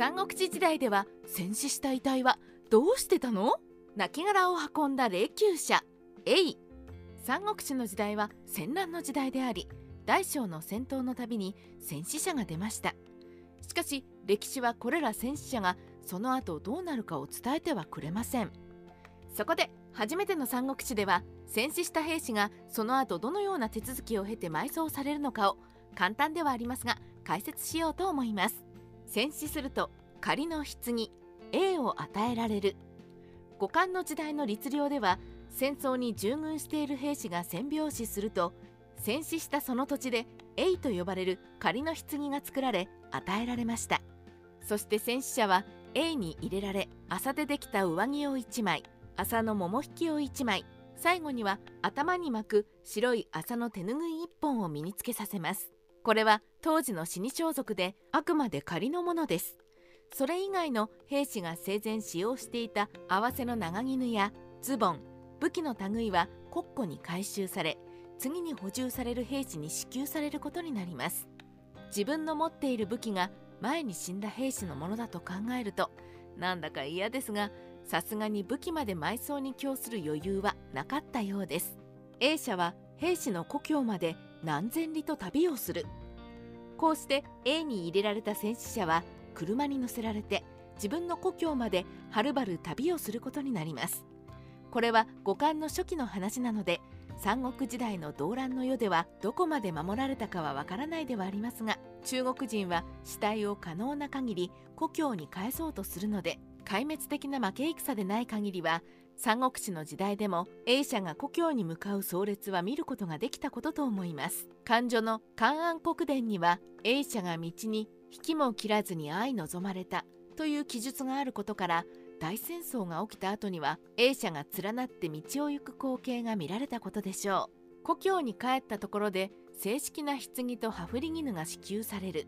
三国志時代では戦死した遺体はどうしてたの？亡骸を運んだ霊柩車。エイ三国志の時代は戦乱の時代であり大小の戦闘のたびに戦死者が出ました。しかし歴史はこれら戦死者がその後どうなるかを伝えてはくれません。そこで初めての三国志では戦死した兵士がその後どのような手続きを経て埋葬されるのかを簡単ではありますが解説しようと思います。戦死すると仮の棺 A を与えられる。五冠の時代の律令では戦争に従軍している兵士が戦病死すると戦死したその土地で A と呼ばれる仮の棺が作られ与えられました。そして戦死者は A に入れられ麻でできた上着を1枚麻の桃引きを1枚最後には頭に巻く白い麻の手ぬぐい1本を身につけさせます。これは当時の死に装束であくまで仮のものです。それ以外の兵士が生前使用していた合わせの長絹やズボン武器の類は国庫に回収され次に補充される兵士に支給されることになります。自分の持っている武器が前に死んだ兵士のものだと考えるとなんだか嫌ですがさすがに武器まで埋葬に供する余裕はなかったようです。A 社は兵士の故郷まで何千里と旅をする。こうして A に入れられた戦死者は車に乗せられて自分の故郷まではるばる旅をすることになります。これは五冠の初期の話なので三国時代の動乱の世ではどこまで守られたかはわからないではありますが中国人は死体を可能な限り故郷に返そうとするので壊滅的な負け戦でない限りは三国志の時代でも A 社が故郷に向かう壮烈は見ることができたことと思います。漢女の漢安国伝には A 社が道に引きも切らずに愛望まれたという記述があることから大戦争が起きた後には A 社が連なって道を行く光景が見られたことでしょう。故郷に帰ったところで正式な棺と羽振り絹が支給される。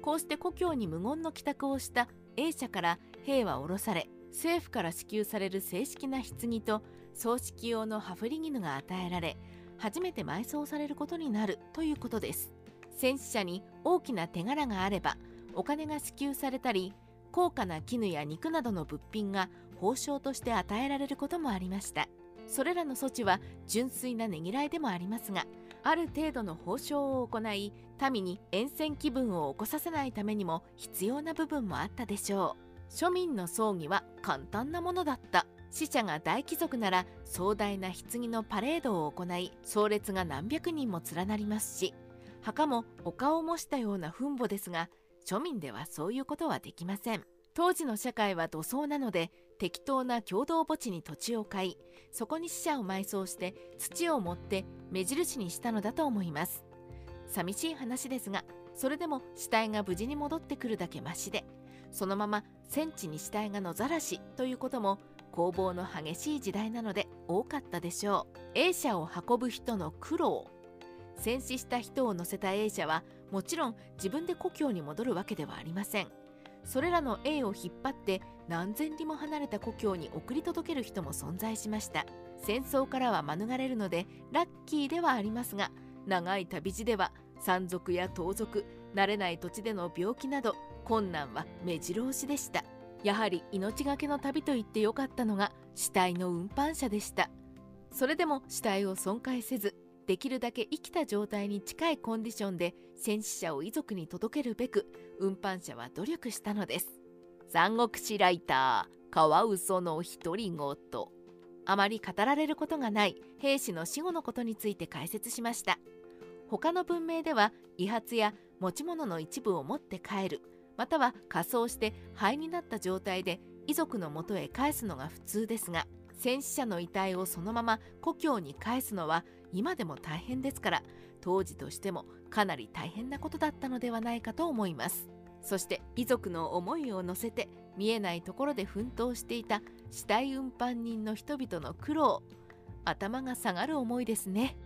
こうして故郷に無言の帰宅をした A 社から兵は下ろされ政府から支給される正式な棺と葬式用の羽振り絹が与えられ初めて埋葬されることになるということです。戦死者に大きな手柄があればお金が支給されたり高価な絹や肉などの物品が報奨として与えられることもありました。それらの措置は純粋なねぎらいでもありますがある程度の報奨を行い民に沿線気分を起こさせないためにも必要な部分もあったでしょう。庶民の葬儀は簡単なものだった。死者が大貴族なら壮大な棺のパレードを行い葬列が何百人も連なりますし墓も丘を模したような墳墓ですが庶民ではそういうことはできません。当時の社会は土葬なので適当な共同墓地に土地を買いそこに死者を埋葬して土を盛って目印にしたのだと思います。寂しい話ですがそれでも死体が無事に戻ってくるだけマシでそのまま戦地に死体が野ざらしということも攻防の激しい時代なので多かったでしょう。A 社を運ぶ人の苦労。戦死した人を乗せた A 社はもちろん自分で故郷に戻るわけではありません。それらの A を引っ張って何千里も離れた故郷に送り届ける人も存在しました。戦争からは免れるのでラッキーではありますが長い旅路では山賊や盗賊慣れない土地での病気など困難は目白押しでした。やはり命がけの旅と言ってよかったのが死体の運搬車でした。それでも死体を損壊せずできるだけ生きた状態に近いコンディションで戦死者を遺族に届けるべく運搬者は努力したのです。三国志ライターカワウソの独り言。あまり語られることがない兵士の死後のことについて解説しました。他の文明では遺髪や持ち物の一部を持って帰る。または仮装して灰になった状態で遺族のもとへ返すのが普通ですが戦死者の遺体をそのまま故郷に返すのは今でも大変ですから当時としてもかなり大変なことだったのではないかと思います。そして遺族の思いを乗せて見えないところで奮闘していた死体運搬人の人々の苦労頭が下がる思いですね。